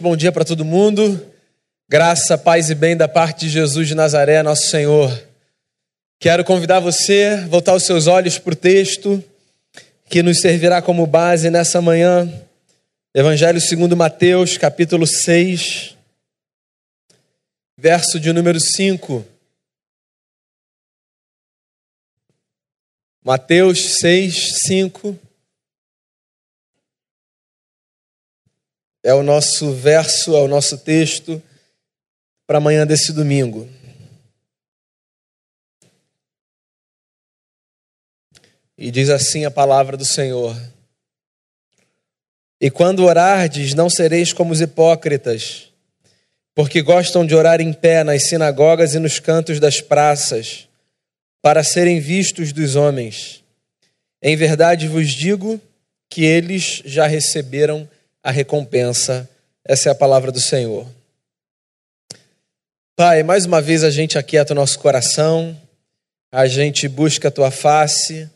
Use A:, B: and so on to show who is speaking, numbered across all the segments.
A: Bom dia para todo mundo. Graça, paz e bem da parte de Jesus de Nazaré, nosso Senhor. Quero convidar você a voltar os seus olhos para o texto que nos servirá como base nessa manhã. Evangelho segundo Mateus, capítulo 6, verso de número 5. Mateus 6, 5. É o nosso verso, é o nosso texto para amanhã desse domingo. E diz assim a palavra do Senhor: E quando orardes, não sereis como os hipócritas, porque gostam de orar em pé nas sinagogas e nos cantos das praças, para serem vistos dos homens. Em verdade vos digo que eles já receberam a recompensa. Essa é a palavra do Senhor. Pai, mais uma vez a gente aquieta o nosso coração, a gente busca a tua face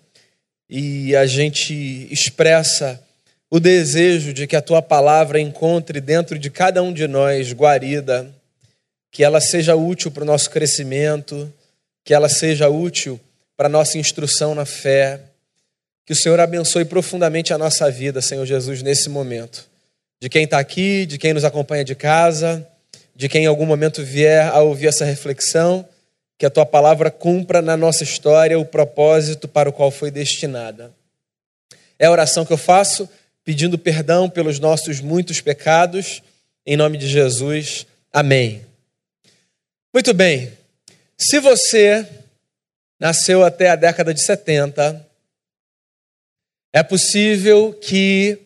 A: e a gente expressa o desejo de que a tua palavra encontre dentro de cada um de nós guarida, que ela seja útil para o nosso crescimento, que ela seja útil para a nossa instrução na fé. Que o Senhor abençoe profundamente a nossa vida, Senhor Jesus, nesse momento de quem está aqui, de quem nos acompanha de casa, de quem em algum momento vier a ouvir essa reflexão, que a tua palavra cumpra na nossa história o propósito para o qual foi destinada. É a oração que eu faço, pedindo perdão pelos nossos muitos pecados, em nome de Jesus. Amém. Muito bem. Se você nasceu até a década de 70, é possível que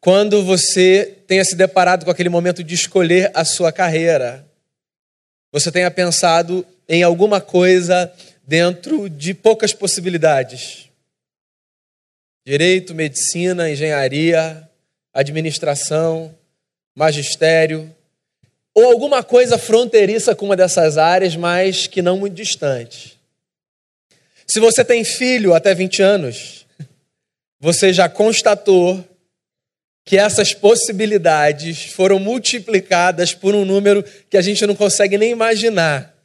A: quando você tenha se deparado com aquele momento de escolher a sua carreira, você tenha pensado em alguma coisa dentro de poucas possibilidades. Direito, medicina, engenharia, administração, magistério, ou alguma coisa fronteiriça com uma dessas áreas, mas que não muito distante. Se você tem filho até 20 anos, você já constatou que essas possibilidades foram multiplicadas por um número que a gente não consegue nem imaginar.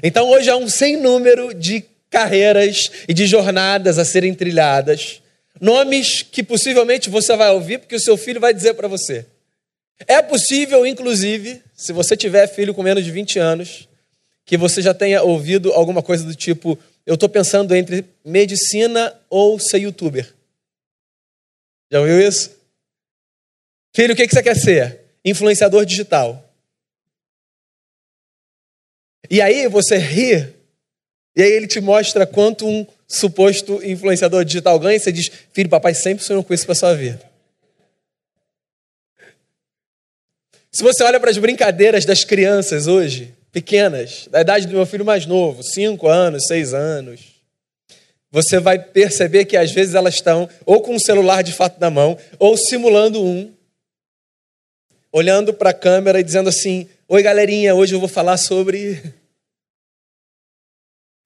A: Então hoje há um sem número de carreiras e de jornadas a serem trilhadas, nomes que possivelmente você vai ouvir porque o seu filho vai dizer para você. É possível, inclusive, se você tiver filho com menos de 20 anos, que você já tenha ouvido alguma coisa do tipo: eu estou pensando entre medicina ou ser youtuber. Já ouviu isso? Filho, o que você quer ser? Influenciador digital. E aí você ri, e aí ele te mostra quanto um suposto influenciador digital ganha, e você diz: Filho, papai sempre sonhou com isso para sua vida. Se você olha para as brincadeiras das crianças hoje, pequenas, da idade do meu filho mais novo, 5 anos, 6 anos, você vai perceber que às vezes elas estão ou com um celular de fato na mão, ou simulando um, olhando para a câmera e dizendo assim: Oi, galerinha, hoje eu vou falar sobre.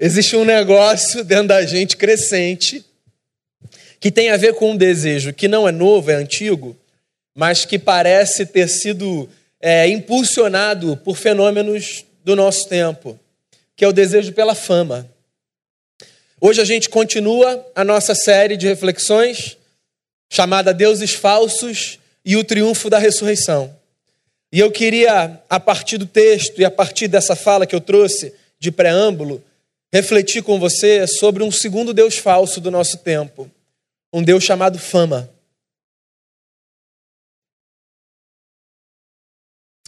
A: Existe um negócio dentro da gente crescente que tem a ver com um desejo que não é novo, é antigo, mas que parece ter sido é, impulsionado por fenômenos do nosso tempo, que é o desejo pela fama. Hoje a gente continua a nossa série de reflexões chamada Deuses Falsos e o Triunfo da Ressurreição. E eu queria, a partir do texto e a partir dessa fala que eu trouxe de preâmbulo, refletir com você sobre um segundo Deus falso do nosso tempo, um Deus chamado fama.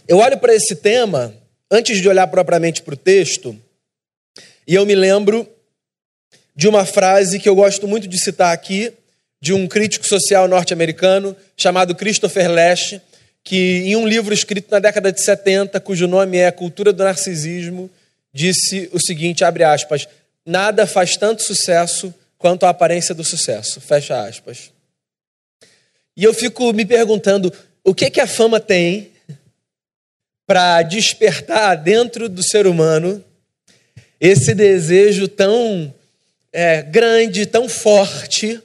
A: Eu olho para esse tema, antes de olhar propriamente para o texto, e eu me lembro de uma frase que eu gosto muito de citar aqui, de um crítico social norte-americano chamado Christopher Lash, que em um livro escrito na década de 70, cujo nome é Cultura do Narcisismo, disse o seguinte, abre aspas, nada faz tanto sucesso quanto a aparência do sucesso, fecha aspas. E eu fico me perguntando, o que que a fama tem para despertar dentro do ser humano esse desejo tão é, grande, tão forte,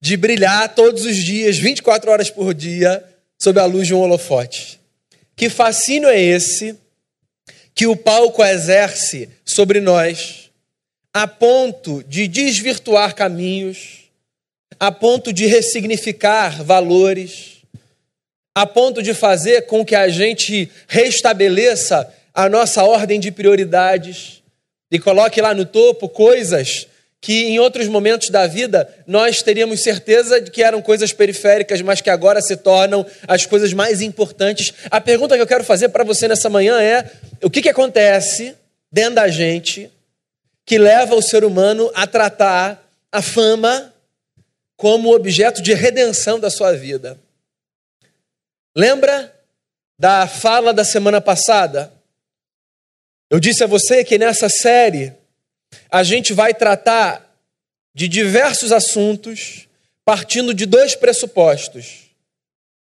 A: de brilhar todos os dias, 24 horas por dia, sob a luz de um holofote. Que fascínio é esse que o palco exerce sobre nós, a ponto de desvirtuar caminhos, a ponto de ressignificar valores, a ponto de fazer com que a gente restabeleça a nossa ordem de prioridades e coloque lá no topo coisas que em outros momentos da vida nós teríamos certeza de que eram coisas periféricas, mas que agora se tornam as coisas mais importantes. A pergunta que eu quero fazer para você nessa manhã é: o que, que acontece dentro da gente que leva o ser humano a tratar a fama como objeto de redenção da sua vida? Lembra da fala da semana passada? Eu disse a você que nessa série a gente vai tratar de diversos assuntos partindo de dois pressupostos.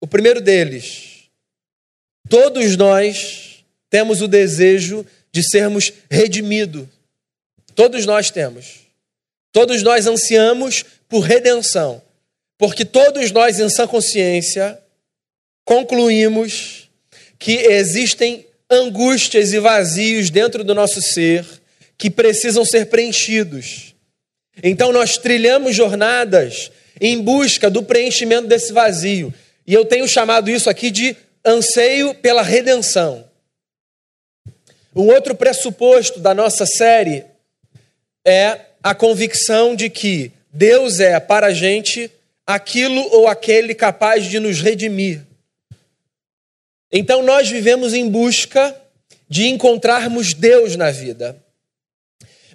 A: O primeiro deles, todos nós temos o desejo de sermos redimidos. Todos nós temos. Todos nós ansiamos por redenção. Porque todos nós, em sã consciência, concluímos que existem angústias e vazios dentro do nosso ser que precisam ser preenchidos. Então nós trilhamos jornadas em busca do preenchimento desse vazio. E eu tenho chamado isso aqui de anseio pela redenção. Um outro pressuposto da nossa série é a convicção de que Deus é para a gente aquilo ou aquele capaz de nos redimir. Então nós vivemos em busca de encontrarmos Deus na vida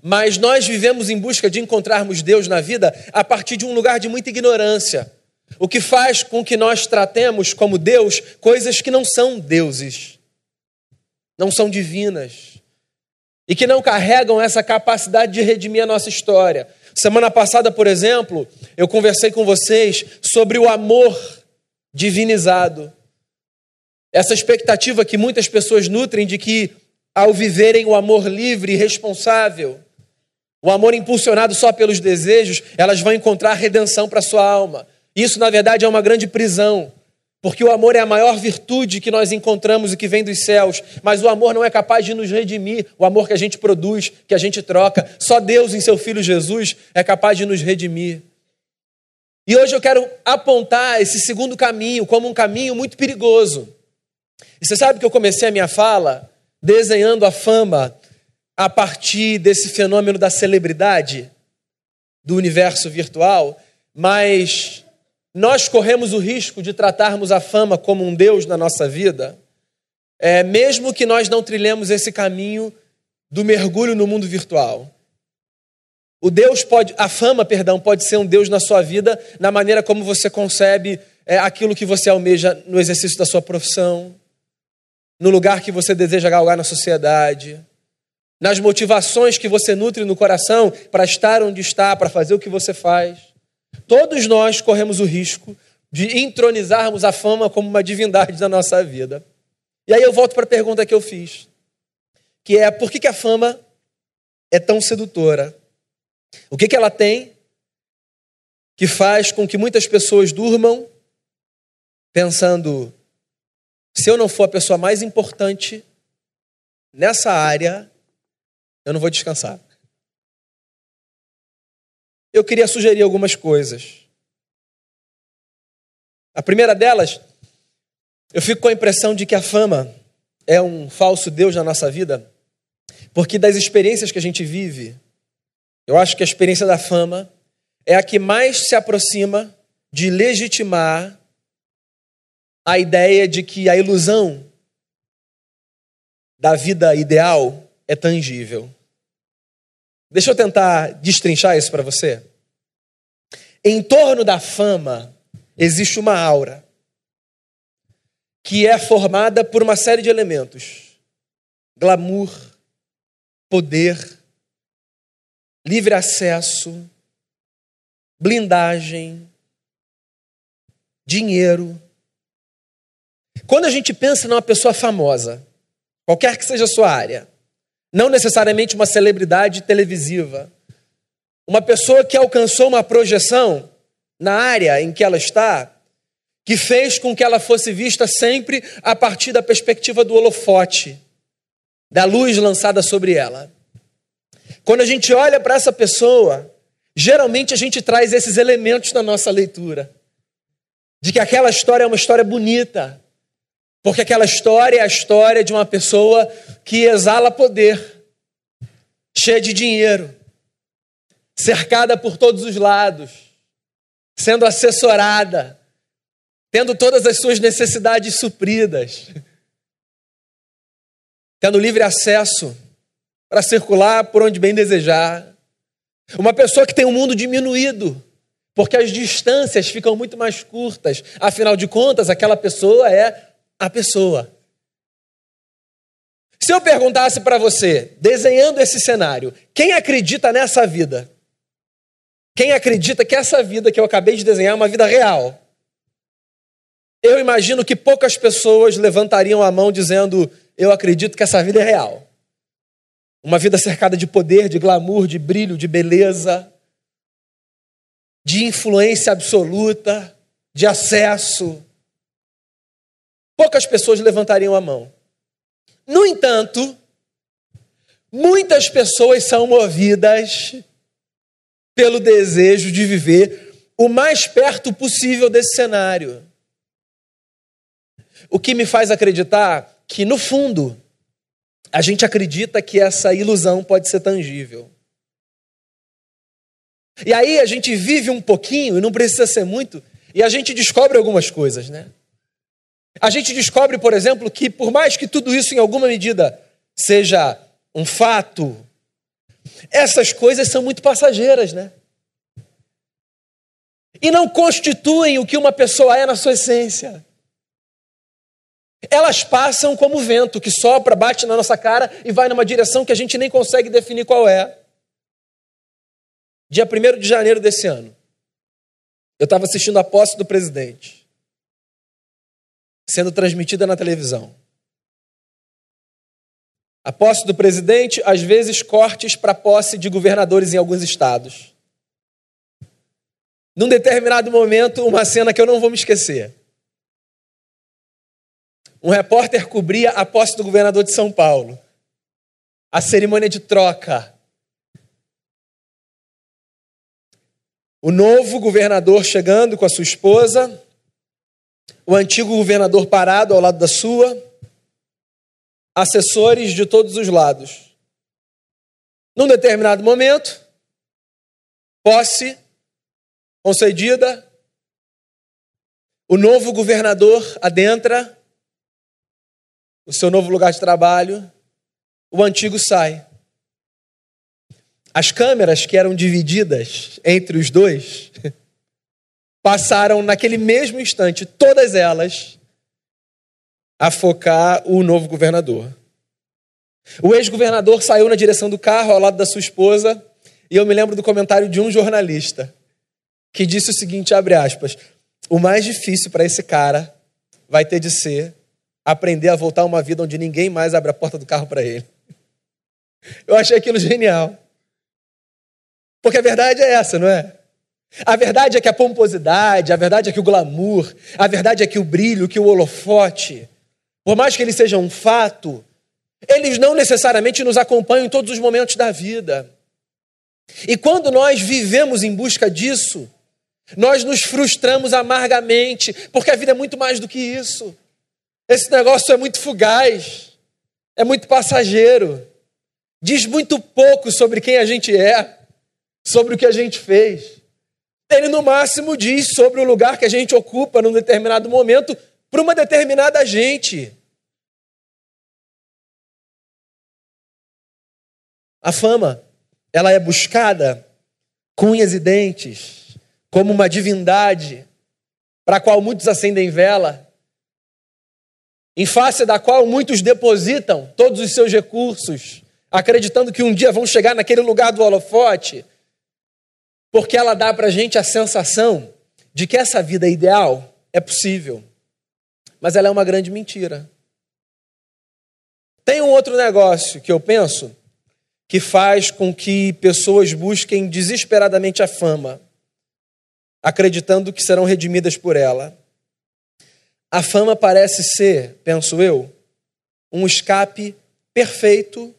A: mas nós vivemos em busca de encontrarmos Deus na vida a partir de um lugar de muita ignorância. O que faz com que nós tratemos como Deus coisas que não são deuses, não são divinas, e que não carregam essa capacidade de redimir a nossa história. Semana passada, por exemplo, eu conversei com vocês sobre o amor divinizado. Essa expectativa que muitas pessoas nutrem de que, ao viverem o amor livre e responsável, o amor impulsionado só pelos desejos, elas vão encontrar redenção para sua alma. Isso, na verdade, é uma grande prisão, porque o amor é a maior virtude que nós encontramos e que vem dos céus, mas o amor não é capaz de nos redimir, o amor que a gente produz, que a gente troca. Só Deus, em seu Filho Jesus, é capaz de nos redimir. E hoje eu quero apontar esse segundo caminho como um caminho muito perigoso. E você sabe que eu comecei a minha fala desenhando a fama a partir desse fenômeno da celebridade do universo virtual, mas nós corremos o risco de tratarmos a fama como um Deus na nossa vida, é, mesmo que nós não trilhemos esse caminho do mergulho no mundo virtual. O Deus pode, a fama, perdão, pode ser um Deus na sua vida, na maneira como você concebe é, aquilo que você almeja no exercício da sua profissão, no lugar que você deseja galgar na sociedade nas motivações que você nutre no coração para estar onde está, para fazer o que você faz. Todos nós corremos o risco de entronizarmos a fama como uma divindade da nossa vida. E aí eu volto para a pergunta que eu fiz, que é por que, que a fama é tão sedutora? O que, que ela tem que faz com que muitas pessoas durmam pensando: se eu não for a pessoa mais importante nessa área, eu não vou descansar. Eu queria sugerir algumas coisas. A primeira delas, eu fico com a impressão de que a fama é um falso Deus na nossa vida, porque das experiências que a gente vive, eu acho que a experiência da fama é a que mais se aproxima de legitimar a ideia de que a ilusão da vida ideal é tangível. Deixa eu tentar destrinchar isso para você. Em torno da fama existe uma aura que é formada por uma série de elementos: glamour, poder, livre acesso, blindagem, dinheiro. Quando a gente pensa numa pessoa famosa, qualquer que seja a sua área, não necessariamente uma celebridade televisiva. Uma pessoa que alcançou uma projeção na área em que ela está, que fez com que ela fosse vista sempre a partir da perspectiva do holofote, da luz lançada sobre ela. Quando a gente olha para essa pessoa, geralmente a gente traz esses elementos na nossa leitura. De que aquela história é uma história bonita, porque aquela história é a história de uma pessoa que exala poder, cheia de dinheiro, cercada por todos os lados, sendo assessorada, tendo todas as suas necessidades supridas, tendo livre acesso para circular por onde bem desejar. Uma pessoa que tem um mundo diminuído, porque as distâncias ficam muito mais curtas. Afinal de contas, aquela pessoa é a pessoa. Se eu perguntasse para você, desenhando esse cenário, quem acredita nessa vida? Quem acredita que essa vida que eu acabei de desenhar é uma vida real? Eu imagino que poucas pessoas levantariam a mão dizendo: Eu acredito que essa vida é real. Uma vida cercada de poder, de glamour, de brilho, de beleza, de influência absoluta, de acesso. Poucas pessoas levantariam a mão. No entanto, muitas pessoas são movidas pelo desejo de viver o mais perto possível desse cenário. O que me faz acreditar que, no fundo, a gente acredita que essa ilusão pode ser tangível. E aí a gente vive um pouquinho, e não precisa ser muito, e a gente descobre algumas coisas, né? A gente descobre, por exemplo, que por mais que tudo isso em alguma medida seja um fato, essas coisas são muito passageiras, né? E não constituem o que uma pessoa é na sua essência. Elas passam como vento que sopra, bate na nossa cara e vai numa direção que a gente nem consegue definir qual é. Dia 1 de janeiro desse ano, eu estava assistindo a posse do presidente, sendo transmitida na televisão. A posse do presidente, às vezes cortes para a posse de governadores em alguns estados. Num determinado momento, uma cena que eu não vou me esquecer. Um repórter cobria a posse do governador de São Paulo, a cerimônia de troca. O novo governador chegando com a sua esposa, o antigo governador parado ao lado da sua, assessores de todos os lados. Num determinado momento, posse concedida, o novo governador adentra o seu novo lugar de trabalho, o antigo sai. As câmeras que eram divididas entre os dois passaram naquele mesmo instante, todas elas, a focar o novo governador. O ex-governador saiu na direção do carro ao lado da sua esposa, e eu me lembro do comentário de um jornalista que disse o seguinte, abre aspas: "O mais difícil para esse cara vai ter de ser aprender a voltar a uma vida onde ninguém mais abre a porta do carro para ele. Eu achei aquilo genial. Porque a verdade é essa, não é? A verdade é que a pomposidade, a verdade é que o glamour, a verdade é que o brilho, que o holofote, por mais que eles sejam um fato, eles não necessariamente nos acompanham em todos os momentos da vida. E quando nós vivemos em busca disso, nós nos frustramos amargamente, porque a vida é muito mais do que isso. Esse negócio é muito fugaz, é muito passageiro, diz muito pouco sobre quem a gente é, sobre o que a gente fez. Ele, no máximo, diz sobre o lugar que a gente ocupa num determinado momento para uma determinada gente. A fama, ela é buscada com unhas e dentes, como uma divindade para a qual muitos acendem vela em face da qual muitos depositam todos os seus recursos, acreditando que um dia vão chegar naquele lugar do holofote, porque ela dá para a gente a sensação de que essa vida ideal é possível, mas ela é uma grande mentira. Tem um outro negócio que eu penso que faz com que pessoas busquem desesperadamente a fama, acreditando que serão redimidas por ela. a fama parece ser, penso eu, um escape perfeito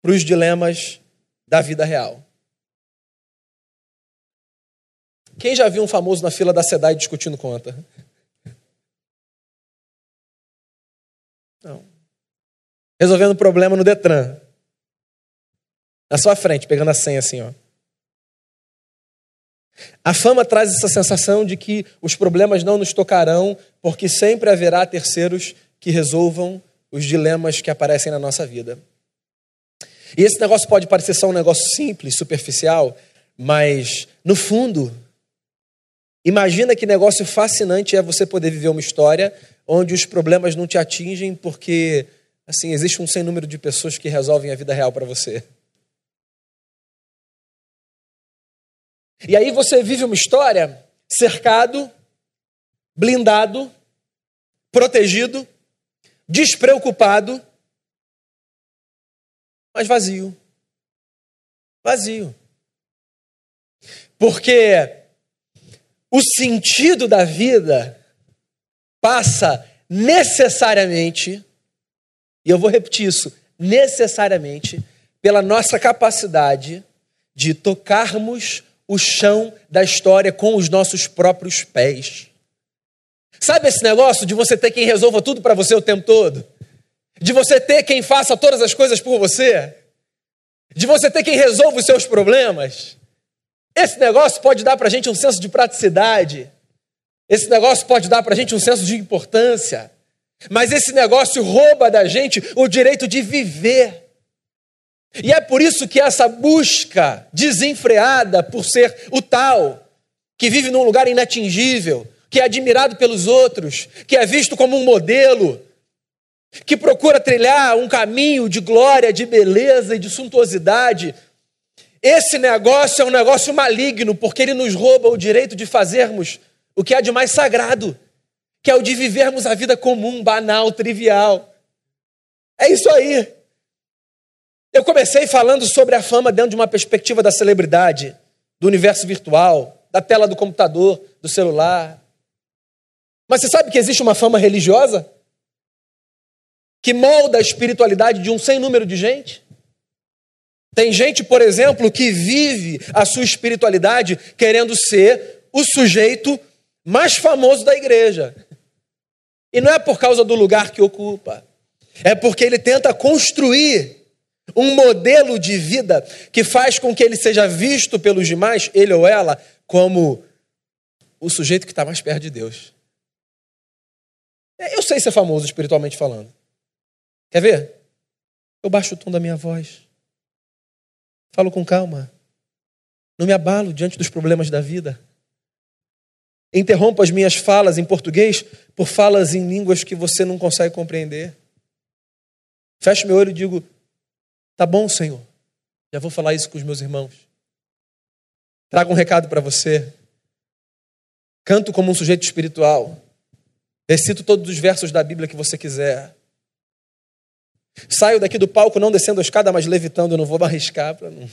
A: para os dilemas da vida real. Quem já viu um famoso na fila da SEDAI discutindo conta? Não. Resolvendo problema no Detran. Na sua frente, pegando a senha assim, ó. A fama traz essa sensação de que os problemas não nos tocarão, porque sempre haverá terceiros que resolvam os dilemas que aparecem na nossa vida. E esse negócio pode parecer só um negócio simples, superficial, mas no fundo, imagina que negócio fascinante é você poder viver uma história onde os problemas não te atingem porque assim existe um sem número de pessoas que resolvem a vida real para você. E aí você vive uma história cercado, blindado, protegido, despreocupado, mas vazio. Vazio. Porque o sentido da vida passa necessariamente, e eu vou repetir isso, necessariamente, pela nossa capacidade de tocarmos o chão da história com os nossos próprios pés. Sabe esse negócio de você ter quem resolva tudo para você o tempo todo? De você ter quem faça todas as coisas por você? De você ter quem resolva os seus problemas? Esse negócio pode dar para a gente um senso de praticidade. Esse negócio pode dar para a gente um senso de importância. Mas esse negócio rouba da gente o direito de viver. E é por isso que essa busca desenfreada por ser o tal, que vive num lugar inatingível, que é admirado pelos outros, que é visto como um modelo, que procura trilhar um caminho de glória, de beleza e de suntuosidade. Esse negócio é um negócio maligno, porque ele nos rouba o direito de fazermos o que há de mais sagrado, que é o de vivermos a vida comum, banal, trivial. É isso aí. Eu comecei falando sobre a fama dentro de uma perspectiva da celebridade, do universo virtual, da tela do computador, do celular. Mas você sabe que existe uma fama religiosa que molda a espiritualidade de um sem número de gente? Tem gente, por exemplo, que vive a sua espiritualidade querendo ser o sujeito mais famoso da igreja. E não é por causa do lugar que ocupa, é porque ele tenta construir um modelo de vida que faz com que ele seja visto pelos demais, ele ou ela, como o sujeito que está mais perto de Deus. Eu sei ser famoso espiritualmente falando. Quer ver? Eu baixo o tom da minha voz. Falo com calma. Não me abalo diante dos problemas da vida. Interrompo as minhas falas em português por falas em línguas que você não consegue compreender. Fecho meu olho e digo: Tá bom, Senhor. Já vou falar isso com os meus irmãos. Trago um recado para você. Canto como um sujeito espiritual. Recito todos os versos da Bíblia que você quiser. Saio daqui do palco não descendo a escada, mas levitando, não vou arriscar para não.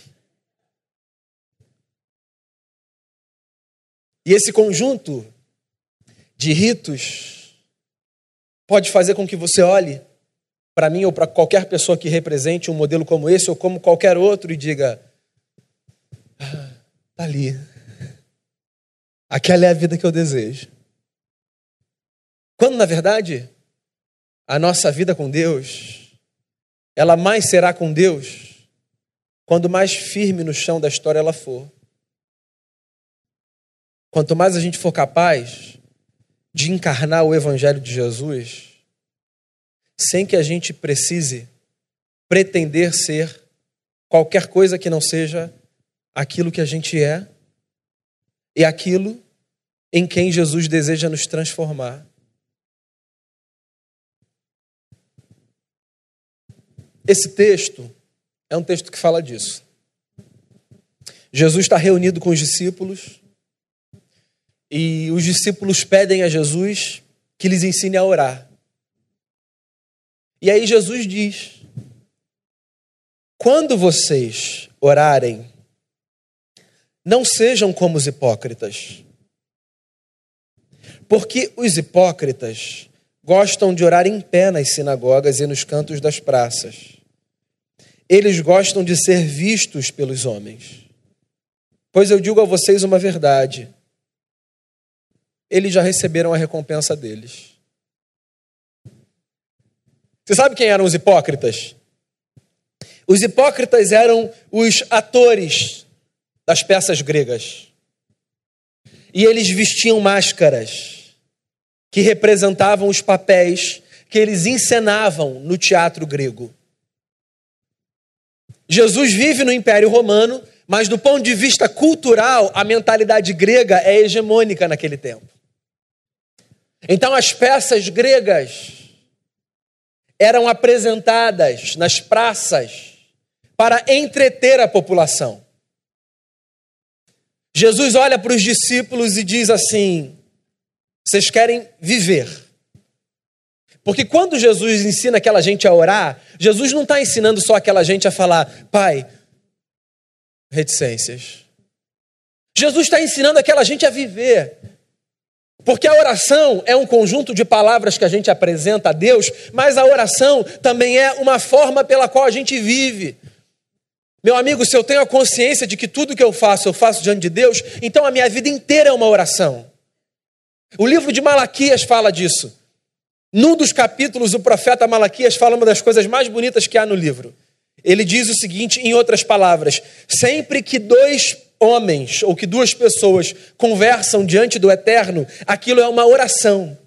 A: E esse conjunto de ritos pode fazer com que você olhe para mim ou para qualquer pessoa que represente um modelo como esse ou como qualquer outro e diga: ah, tá ali. Aquela é a vida que eu desejo. Quando, na verdade, a nossa vida com Deus, ela mais será com Deus quando mais firme no chão da história ela for. Quanto mais a gente for capaz de encarnar o Evangelho de Jesus, sem que a gente precise pretender ser qualquer coisa que não seja aquilo que a gente é e aquilo em quem Jesus deseja nos transformar. Esse texto é um texto que fala disso. Jesus está reunido com os discípulos e os discípulos pedem a Jesus que lhes ensine a orar. E aí Jesus diz: quando vocês orarem, não sejam como os hipócritas, Porque os hipócritas gostam de orar em pé nas sinagogas e nos cantos das praças. Eles gostam de ser vistos pelos homens. Pois eu digo a vocês uma verdade: eles já receberam a recompensa deles. Você sabe quem eram os hipócritas? Os hipócritas eram os atores das peças gregas. E eles vestiam máscaras que representavam os papéis que eles encenavam no teatro grego. Jesus vive no Império Romano, mas do ponto de vista cultural, a mentalidade grega é hegemônica naquele tempo. Então as peças gregas eram apresentadas nas praças para entreter a população. Jesus olha para os discípulos e diz assim: vocês querem viver. Porque quando Jesus ensina aquela gente a orar, Jesus não está ensinando só aquela gente a falar, Pai, reticências. Jesus está ensinando aquela gente a viver. Porque a oração é um conjunto de palavras que a gente apresenta a Deus, mas a oração também é uma forma pela qual a gente vive. Meu amigo, se eu tenho a consciência de que tudo que eu faço, eu faço diante de Deus, então a minha vida inteira é uma oração. O livro de Malaquias fala disso. Num dos capítulos, o profeta Malaquias fala uma das coisas mais bonitas que há no livro. Ele diz o seguinte, em outras palavras: sempre que dois homens ou que duas pessoas conversam diante do eterno, aquilo é uma oração.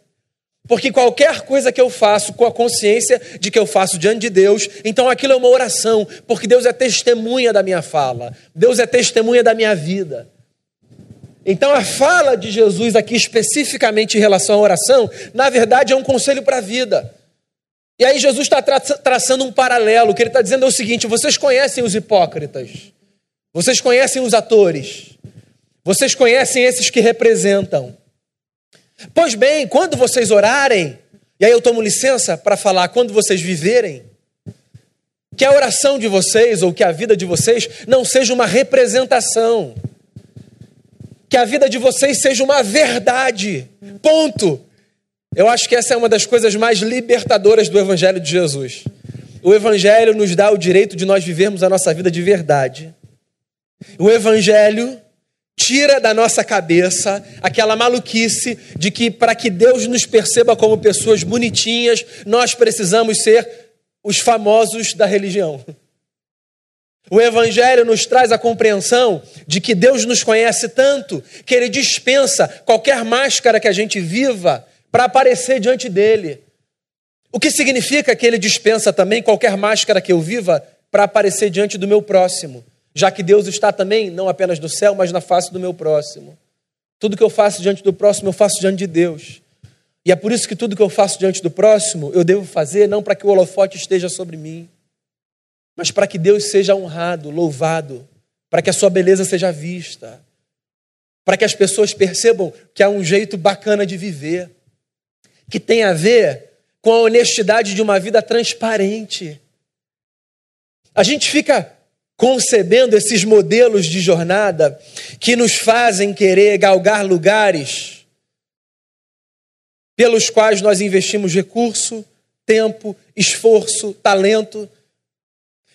A: Porque qualquer coisa que eu faço com a consciência de que eu faço diante de Deus, então aquilo é uma oração, porque Deus é testemunha da minha fala, Deus é testemunha da minha vida. Então a fala de Jesus aqui especificamente em relação à oração, na verdade é um conselho para a vida. E aí Jesus está tra traçando um paralelo, o que ele está dizendo é o seguinte: vocês conhecem os hipócritas, vocês conhecem os atores, vocês conhecem esses que representam. Pois bem, quando vocês orarem, e aí eu tomo licença para falar, quando vocês viverem, que a oração de vocês ou que a vida de vocês não seja uma representação, que a vida de vocês seja uma verdade. Ponto. Eu acho que essa é uma das coisas mais libertadoras do Evangelho de Jesus. O Evangelho nos dá o direito de nós vivermos a nossa vida de verdade. O Evangelho tira da nossa cabeça aquela maluquice de que para que Deus nos perceba como pessoas bonitinhas, nós precisamos ser os famosos da religião. O Evangelho nos traz a compreensão de que Deus nos conhece tanto que Ele dispensa qualquer máscara que a gente viva para aparecer diante dele. O que significa que Ele dispensa também qualquer máscara que eu viva para aparecer diante do meu próximo já que Deus está também, não apenas no céu, mas na face do meu próximo. Tudo que eu faço diante do próximo, eu faço diante de Deus. E é por isso que tudo que eu faço diante do próximo, eu devo fazer não para que o holofote esteja sobre mim, mas para que Deus seja honrado, louvado, para que a sua beleza seja vista, para que as pessoas percebam que há um jeito bacana de viver, que tem a ver com a honestidade de uma vida transparente. A gente fica concebendo esses modelos de jornada que nos fazem querer galgar lugares pelos quais nós investimos recurso, tempo, esforço, talento,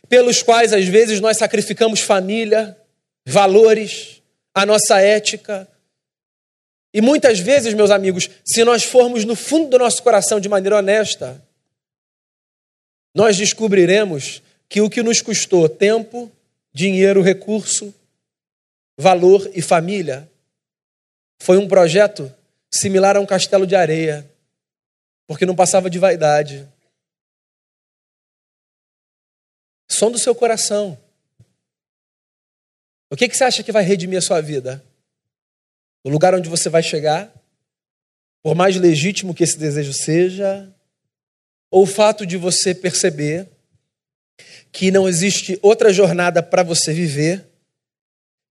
A: pelos quais às vezes nós sacrificamos família, valores, a nossa ética. E muitas vezes, meus amigos, se nós formos no fundo do nosso coração de maneira honesta, nós descobriremos que o que nos custou tempo, dinheiro, recurso, valor e família foi um projeto similar a um castelo de areia, porque não passava de vaidade. Som do seu coração. O que, que você acha que vai redimir a sua vida? O lugar onde você vai chegar? Por mais legítimo que esse desejo seja? Ou o fato de você perceber que não existe outra jornada para você viver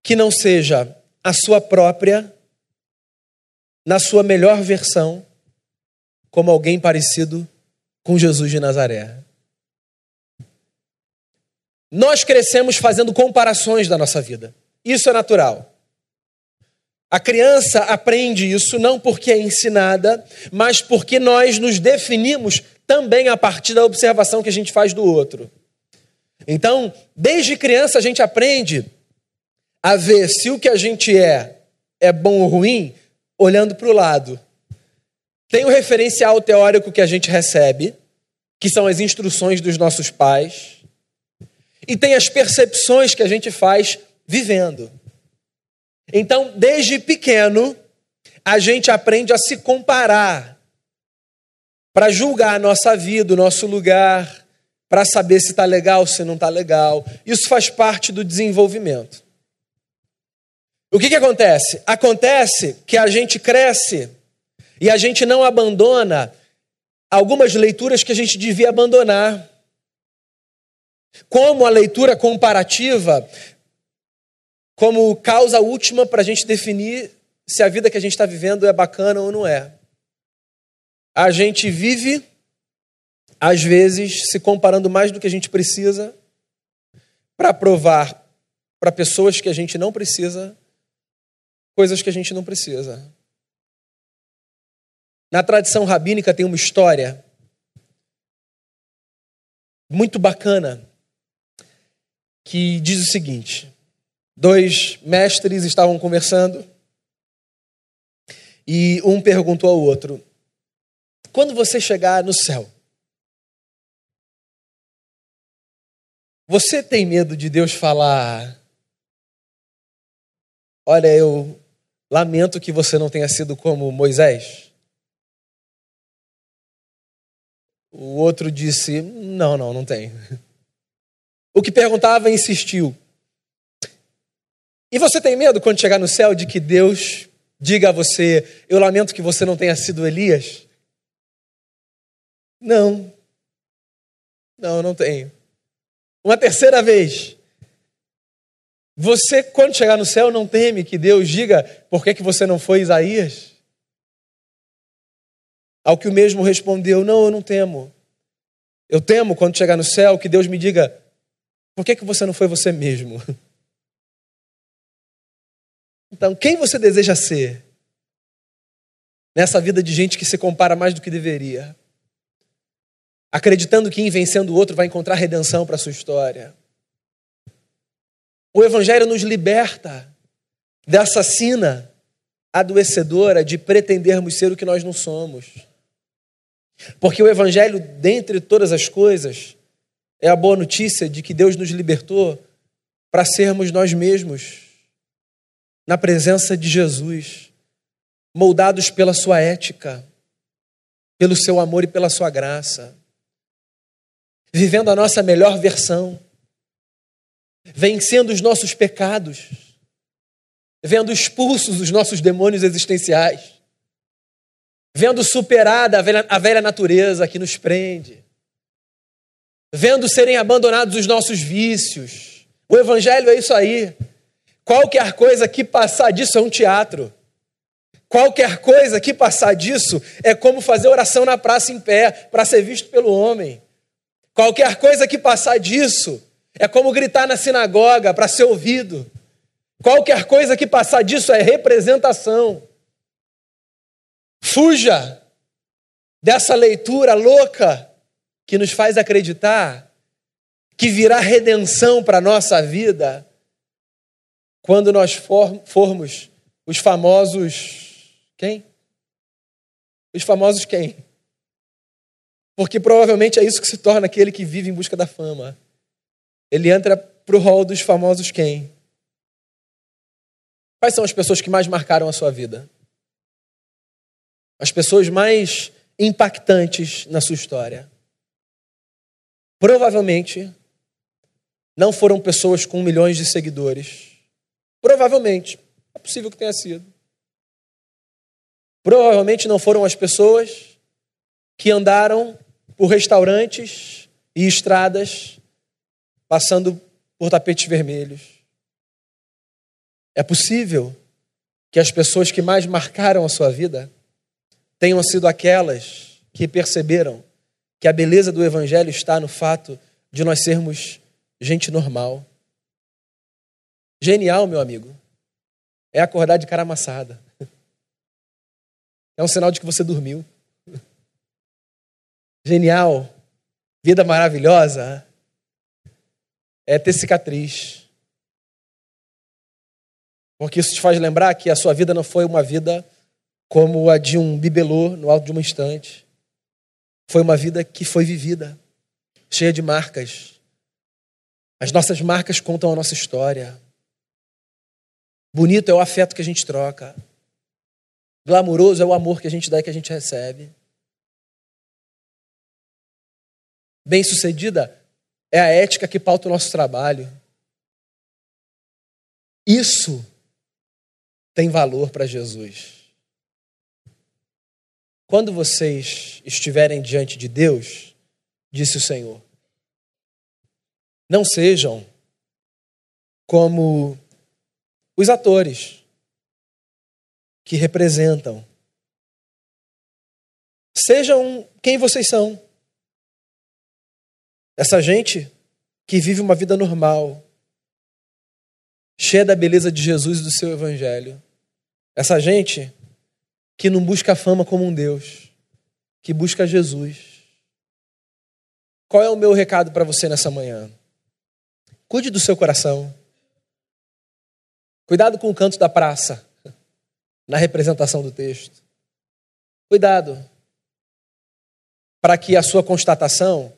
A: que não seja a sua própria, na sua melhor versão, como alguém parecido com Jesus de Nazaré. Nós crescemos fazendo comparações da nossa vida. Isso é natural. A criança aprende isso não porque é ensinada, mas porque nós nos definimos também a partir da observação que a gente faz do outro. Então, desde criança a gente aprende a ver se o que a gente é é bom ou ruim, olhando para o lado. Tem o referencial teórico que a gente recebe, que são as instruções dos nossos pais, e tem as percepções que a gente faz vivendo. Então, desde pequeno, a gente aprende a se comparar para julgar a nossa vida, o nosso lugar, para saber se está legal, se não está legal. Isso faz parte do desenvolvimento. O que, que acontece? Acontece que a gente cresce e a gente não abandona algumas leituras que a gente devia abandonar. Como a leitura comparativa, como causa última para a gente definir se a vida que a gente está vivendo é bacana ou não é. A gente vive, às vezes, se comparando mais do que a gente precisa, para provar para pessoas que a gente não precisa, coisas que a gente não precisa. Na tradição rabínica tem uma história muito bacana que diz o seguinte: dois mestres estavam conversando e um perguntou ao outro: quando você chegar no céu, você tem medo de Deus falar: Olha, eu lamento que você não tenha sido como Moisés? O outro disse: Não, não, não tem. O que perguntava insistiu: E você tem medo quando chegar no céu de que Deus diga a você: Eu lamento que você não tenha sido Elias? Não. Não, não tenho. Uma terceira vez. Você, quando chegar no céu, não teme que Deus diga por que, que você não foi Isaías? Ao que o mesmo respondeu: Não, eu não temo. Eu temo quando chegar no céu que Deus me diga por que, que você não foi você mesmo? Então, quem você deseja ser nessa vida de gente que se compara mais do que deveria? acreditando que em vencendo o outro vai encontrar redenção para a sua história. O Evangelho nos liberta dessa sina adoecedora de pretendermos ser o que nós não somos. Porque o Evangelho, dentre todas as coisas, é a boa notícia de que Deus nos libertou para sermos nós mesmos, na presença de Jesus, moldados pela Sua ética, pelo Seu amor e pela Sua graça vivendo a nossa melhor versão, vencendo os nossos pecados, vendo expulsos os nossos demônios existenciais, vendo superada a velha, a velha natureza que nos prende, vendo serem abandonados os nossos vícios. O Evangelho é isso aí. Qualquer coisa que passar disso é um teatro. Qualquer coisa que passar disso é como fazer oração na praça em pé para ser visto pelo homem. Qualquer coisa que passar disso é como gritar na sinagoga para ser ouvido. Qualquer coisa que passar disso é representação. Fuja dessa leitura louca que nos faz acreditar que virá redenção para a nossa vida quando nós for, formos os famosos. Quem? Os famosos quem? Porque provavelmente é isso que se torna aquele que vive em busca da fama. Ele entra para o rol dos famosos quem? Quais são as pessoas que mais marcaram a sua vida? As pessoas mais impactantes na sua história. Provavelmente não foram pessoas com milhões de seguidores. Provavelmente. É possível que tenha sido. Provavelmente não foram as pessoas que andaram por restaurantes e estradas, passando por tapetes vermelhos. É possível que as pessoas que mais marcaram a sua vida tenham sido aquelas que perceberam que a beleza do Evangelho está no fato de nós sermos gente normal. Genial, meu amigo. é acordar de cara amassada. É um sinal de que você dormiu. Genial, vida maravilhosa, é ter cicatriz. Porque isso te faz lembrar que a sua vida não foi uma vida como a de um bibelô no alto de uma estante. Foi uma vida que foi vivida, cheia de marcas. As nossas marcas contam a nossa história. Bonito é o afeto que a gente troca. Glamuroso é o amor que a gente dá e que a gente recebe. Bem-sucedida é a ética que pauta o nosso trabalho. Isso tem valor para Jesus. Quando vocês estiverem diante de Deus, disse o Senhor, não sejam como os atores que representam. Sejam quem vocês são. Essa gente que vive uma vida normal, cheia da beleza de Jesus e do seu evangelho. Essa gente que não busca a fama como um Deus, que busca Jesus. Qual é o meu recado para você nessa manhã? Cuide do seu coração. Cuidado com o canto da praça, na representação do texto. Cuidado, para que a sua constatação,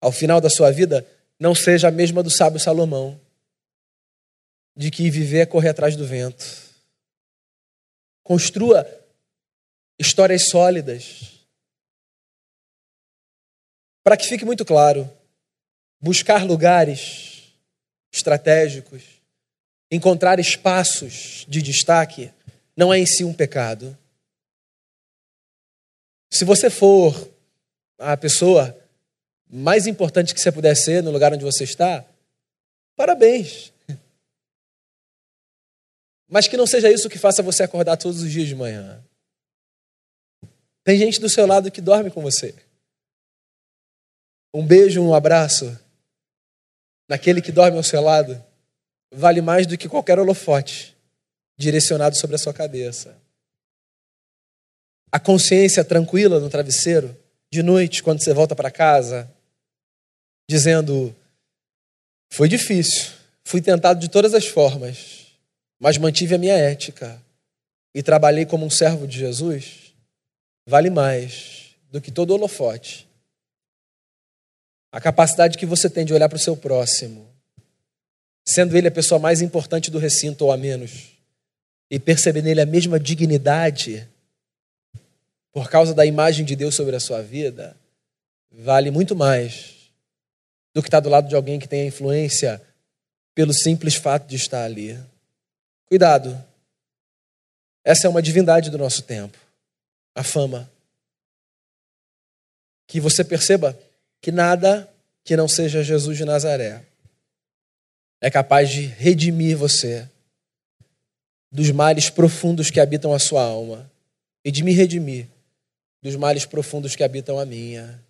A: ao final da sua vida, não seja a mesma do sábio Salomão, de que viver é correr atrás do vento. Construa histórias sólidas. Para que fique muito claro, buscar lugares estratégicos, encontrar espaços de destaque, não é em si um pecado. Se você for a pessoa mais importante que você puder ser no lugar onde você está, parabéns. Mas que não seja isso que faça você acordar todos os dias de manhã. Tem gente do seu lado que dorme com você. Um beijo, um abraço naquele que dorme ao seu lado vale mais do que qualquer holofote direcionado sobre a sua cabeça. A consciência tranquila no travesseiro, de noite, quando você volta para casa, dizendo: Foi difícil, fui tentado de todas as formas, mas mantive a minha ética e trabalhei como um servo de Jesus, vale mais do que todo holofote. A capacidade que você tem de olhar para o seu próximo, sendo ele a pessoa mais importante do recinto ou a menos, e perceber nele a mesma dignidade por causa da imagem de Deus sobre a sua vida, vale muito mais do que estar do lado de alguém que tem a influência pelo simples fato de estar ali. Cuidado. Essa é uma divindade do nosso tempo. A fama. Que você perceba que nada que não seja Jesus de Nazaré é capaz de redimir você dos males profundos que habitam a sua alma e de me redimir dos males profundos que habitam a minha.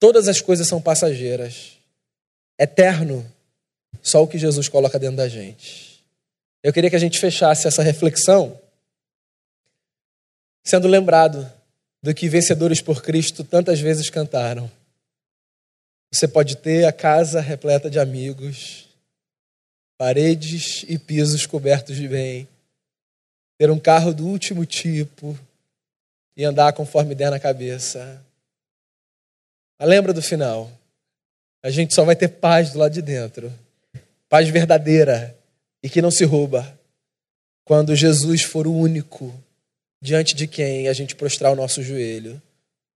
A: Todas as coisas são passageiras. Eterno, só o que Jesus coloca dentro da gente. Eu queria que a gente fechasse essa reflexão sendo lembrado do que vencedores por Cristo tantas vezes cantaram. Você pode ter a casa repleta de amigos, paredes e pisos cobertos de bem, ter um carro do último tipo e andar conforme der na cabeça. Mas lembra do final. A gente só vai ter paz do lado de dentro. Paz verdadeira e que não se rouba. Quando Jesus for o único diante de quem a gente prostrar o nosso joelho,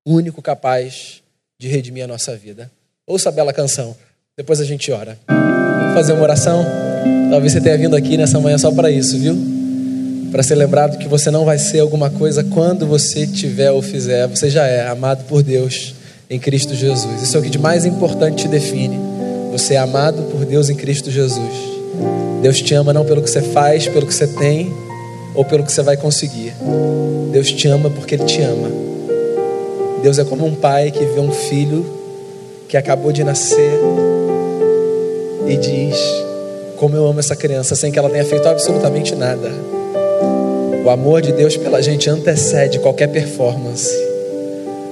A: o único capaz de redimir a nossa vida. Ouça a bela canção, depois a gente ora. Vamos fazer uma oração? Talvez você tenha vindo aqui nessa manhã só para isso, viu? Para ser lembrado que você não vai ser alguma coisa quando você tiver ou fizer, você já é amado por Deus em Cristo Jesus. Isso é o que de mais importante te define. Você é amado por Deus em Cristo Jesus. Deus te ama não pelo que você faz, pelo que você tem ou pelo que você vai conseguir. Deus te ama porque Ele te ama. Deus é como um pai que vê um filho que acabou de nascer e diz: como eu amo essa criança, sem que ela tenha feito absolutamente nada. O amor de Deus pela gente antecede qualquer performance.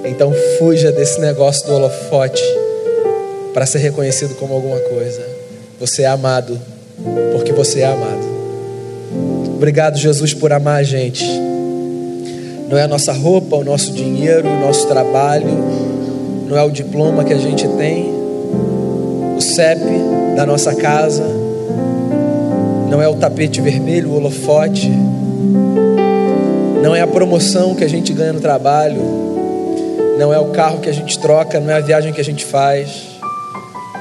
A: Então fuja desse negócio do holofote para ser reconhecido como alguma coisa. Você é amado porque você é amado. Obrigado, Jesus, por amar a gente. Não é a nossa roupa, o nosso dinheiro, o nosso trabalho, não é o diploma que a gente tem, o CEP da nossa casa, não é o tapete vermelho, o holofote, não é a promoção que a gente ganha no trabalho, não é o carro que a gente troca, não é a viagem que a gente faz,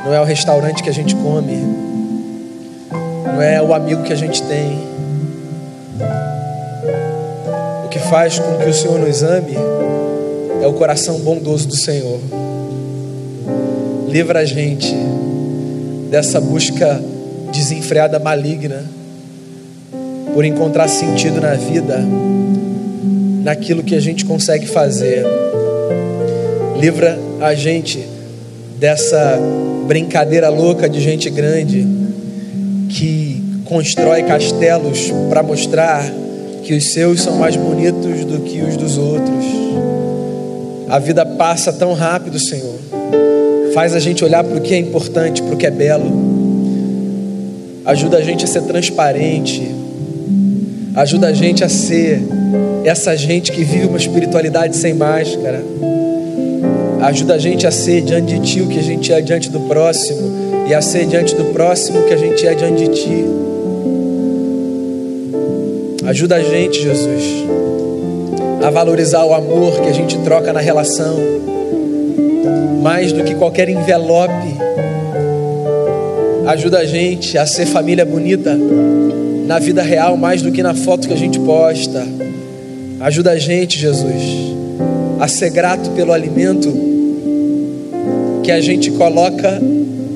A: não é o restaurante que a gente come, não é o amigo que a gente tem. O que faz com que o Senhor nos ame é o coração bondoso do Senhor. Livra a gente dessa busca desenfreada maligna por encontrar sentido na vida, naquilo que a gente consegue fazer. Livra a gente dessa brincadeira louca de gente grande que constrói castelos para mostrar que os seus são mais bonitos do que os dos outros. A vida passa tão rápido, Senhor. Faz a gente olhar para o que é importante, para o que é belo. Ajuda a gente a ser transparente. Ajuda a gente a ser essa gente que vive uma espiritualidade sem máscara. Ajuda a gente a ser diante de Ti o que a gente é diante do próximo e a ser diante do próximo que a gente é diante de Ti. Ajuda a gente, Jesus, a valorizar o amor que a gente troca na relação, mais do que qualquer envelope. Ajuda a gente a ser família bonita na vida real, mais do que na foto que a gente posta. Ajuda a gente, Jesus, a ser grato pelo alimento que a gente coloca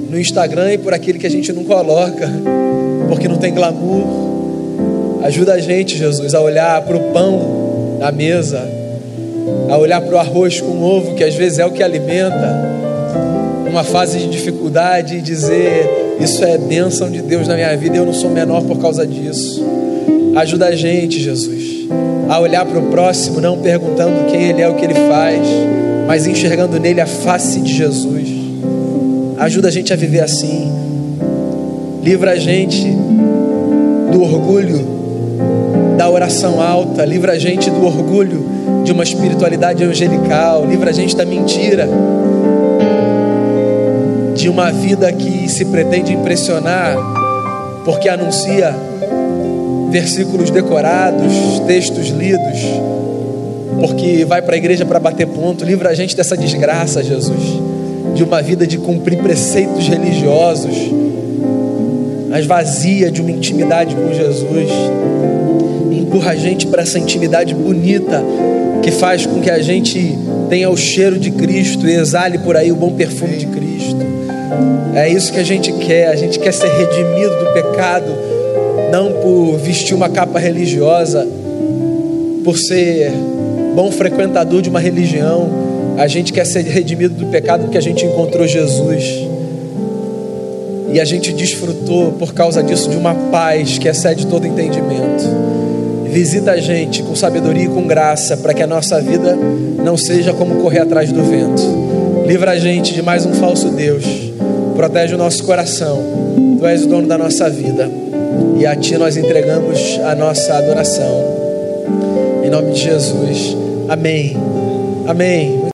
A: no Instagram e por aquele que a gente não coloca, porque não tem glamour. Ajuda a gente, Jesus, a olhar para o pão na mesa, a olhar para o arroz com ovo, que às vezes é o que alimenta, numa fase de dificuldade e dizer: Isso é bênção de Deus na minha vida e eu não sou menor por causa disso. Ajuda a gente, Jesus, a olhar para o próximo, não perguntando quem ele é, o que ele faz mas enxergando nele a face de Jesus. Ajuda a gente a viver assim. Livra a gente do orgulho da oração alta, livra a gente do orgulho de uma espiritualidade angelical, livra a gente da mentira de uma vida que se pretende impressionar porque anuncia versículos decorados, textos lidos, porque vai para a igreja para bater ponto. Livra a gente dessa desgraça, Jesus, de uma vida de cumprir preceitos religiosos, mas vazia de uma intimidade com Jesus. Empurra a gente para essa intimidade bonita que faz com que a gente tenha o cheiro de Cristo e exale por aí o bom perfume de Cristo. É isso que a gente quer. A gente quer ser redimido do pecado, não por vestir uma capa religiosa, por ser bom frequentador de uma religião, a gente quer ser redimido do pecado porque a gente encontrou Jesus. E a gente desfrutou por causa disso de uma paz que excede todo entendimento. Visita a gente com sabedoria e com graça, para que a nossa vida não seja como correr atrás do vento. Livra a gente de mais um falso Deus. Protege o nosso coração. Tu és o dono da nossa vida. E a Ti nós entregamos a nossa adoração. Em nome de Jesus. Amém. Amém.